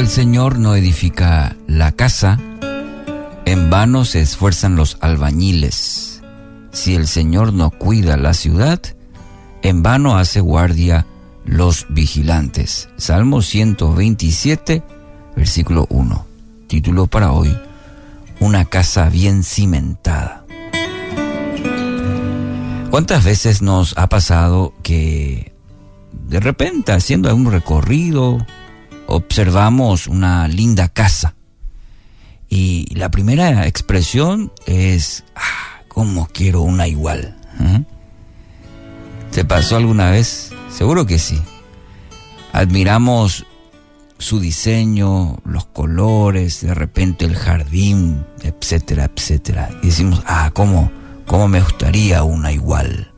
el Señor no edifica la casa, en vano se esfuerzan los albañiles. Si el Señor no cuida la ciudad, en vano hace guardia los vigilantes. Salmo 127, versículo 1. Título para hoy, Una casa bien cimentada. ¿Cuántas veces nos ha pasado que de repente haciendo algún recorrido observamos una linda casa y la primera expresión es, ah, ¿cómo quiero una igual? ¿eh? ¿Te pasó alguna vez? Seguro que sí. Admiramos su diseño, los colores, de repente el jardín, etcétera, etcétera. Y decimos, ah, ¿cómo, cómo me gustaría una igual?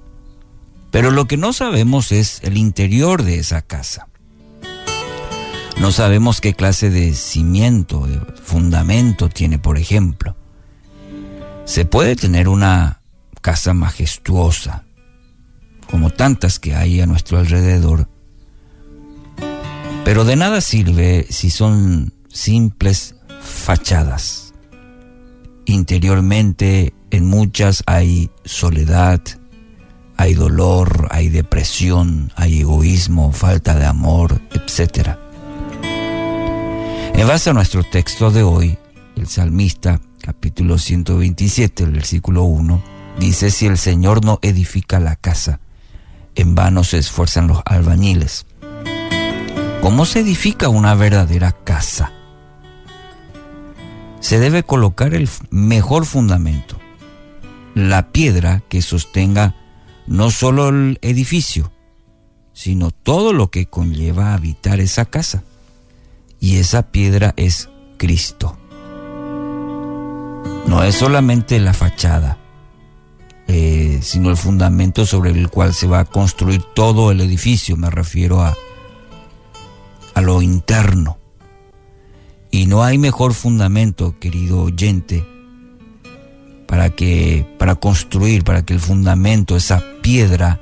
Pero lo que no sabemos es el interior de esa casa. No sabemos qué clase de cimiento, de fundamento tiene, por ejemplo. Se puede tener una casa majestuosa, como tantas que hay a nuestro alrededor, pero de nada sirve si son simples fachadas. Interiormente en muchas hay soledad, hay dolor, hay depresión, hay egoísmo, falta de amor, etc. En base a nuestro texto de hoy, el salmista, capítulo 127, el versículo 1, dice, si el Señor no edifica la casa, en vano se esfuerzan los albañiles. ¿Cómo se edifica una verdadera casa? Se debe colocar el mejor fundamento, la piedra que sostenga no solo el edificio, sino todo lo que conlleva habitar esa casa. Y esa piedra es Cristo. No es solamente la fachada, eh, sino el fundamento sobre el cual se va a construir todo el edificio. Me refiero a, a lo interno. Y no hay mejor fundamento, querido oyente, para que para construir, para que el fundamento, esa piedra,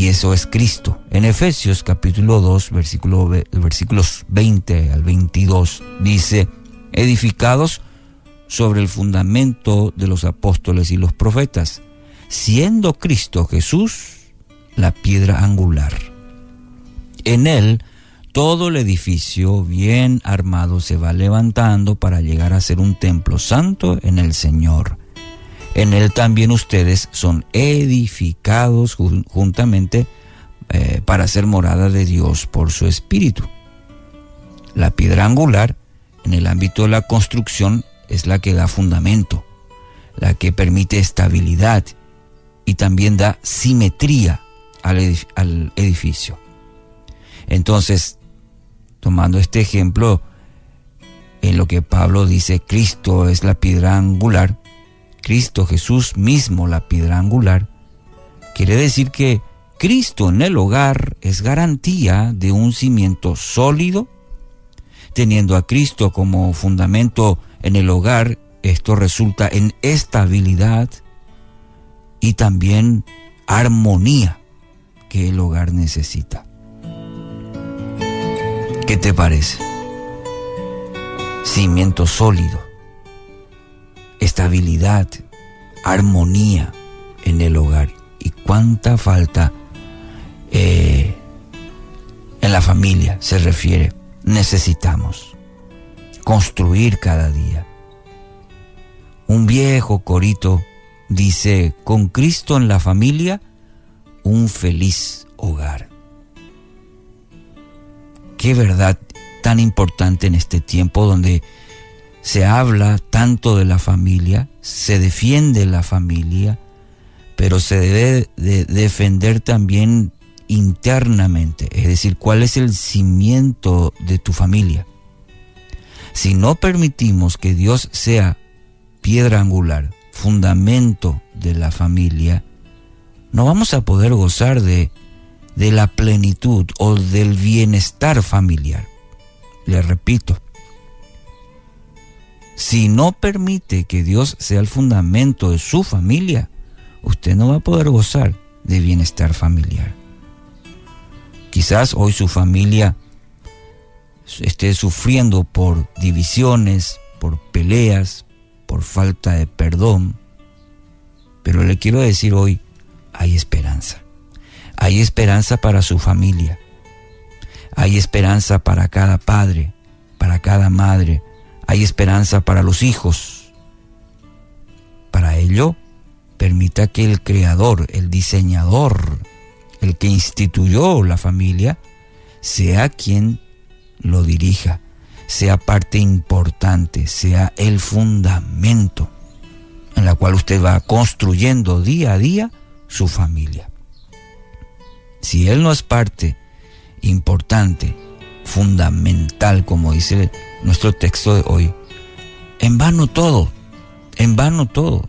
y eso es Cristo. En Efesios capítulo 2, versículo, versículos 20 al 22, dice, edificados sobre el fundamento de los apóstoles y los profetas, siendo Cristo Jesús la piedra angular. En él todo el edificio bien armado se va levantando para llegar a ser un templo santo en el Señor. En él también ustedes son edificados juntamente eh, para ser morada de Dios por su Espíritu. La piedra angular en el ámbito de la construcción es la que da fundamento, la que permite estabilidad y también da simetría al, al edificio. Entonces, tomando este ejemplo, en lo que Pablo dice, Cristo es la piedra angular, Cristo Jesús mismo la piedra angular, quiere decir que Cristo en el hogar es garantía de un cimiento sólido, teniendo a Cristo como fundamento en el hogar, esto resulta en estabilidad y también armonía que el hogar necesita. ¿Qué te parece? Cimiento sólido, estabilidad, armonía en el hogar. ¿Y cuánta falta eh, en la familia se refiere? Necesitamos construir cada día. Un viejo corito dice, con Cristo en la familia, un feliz hogar. Qué verdad tan importante en este tiempo donde se habla tanto de la familia, se defiende la familia, pero se debe de defender también internamente, es decir, cuál es el cimiento de tu familia. Si no permitimos que Dios sea piedra angular, fundamento de la familia, no vamos a poder gozar de de la plenitud o del bienestar familiar. Le repito, si no permite que Dios sea el fundamento de su familia, usted no va a poder gozar de bienestar familiar. Quizás hoy su familia esté sufriendo por divisiones, por peleas, por falta de perdón. Pero le quiero decir hoy, hay esperanza. Hay esperanza para su familia. Hay esperanza para cada padre, para cada madre. Hay esperanza para los hijos. Para ello, permita que el creador, el diseñador, el que instituyó la familia, sea quien lo dirija, sea parte importante, sea el fundamento en la cual usted va construyendo día a día su familia. Si él no es parte importante, fundamental, como dice nuestro texto de hoy, en vano todo, en vano todo.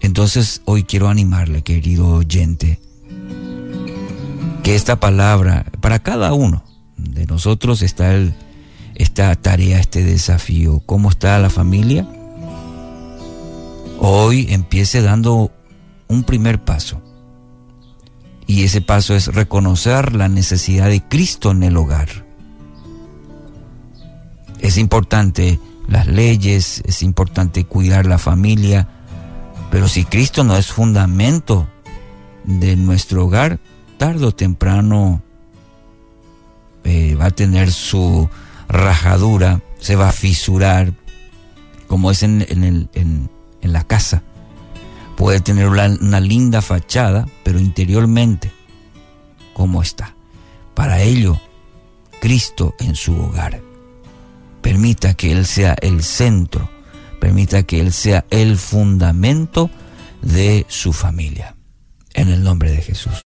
Entonces hoy quiero animarle, querido oyente, que esta palabra, para cada uno de nosotros está el, esta tarea, este desafío. ¿Cómo está la familia? Hoy empiece dando un primer paso. Y ese paso es reconocer la necesidad de Cristo en el hogar. Es importante las leyes, es importante cuidar la familia, pero si Cristo no es fundamento de nuestro hogar, tarde o temprano eh, va a tener su rajadura, se va a fisurar, como es en, el, en, la casa. Puede tener una, linda fachada, pero interiormente, ¿cómo está? Para ello, Cristo en su hogar. Permita que Él sea el centro, permita que Él sea el fundamento de su familia. En el nombre de Jesús.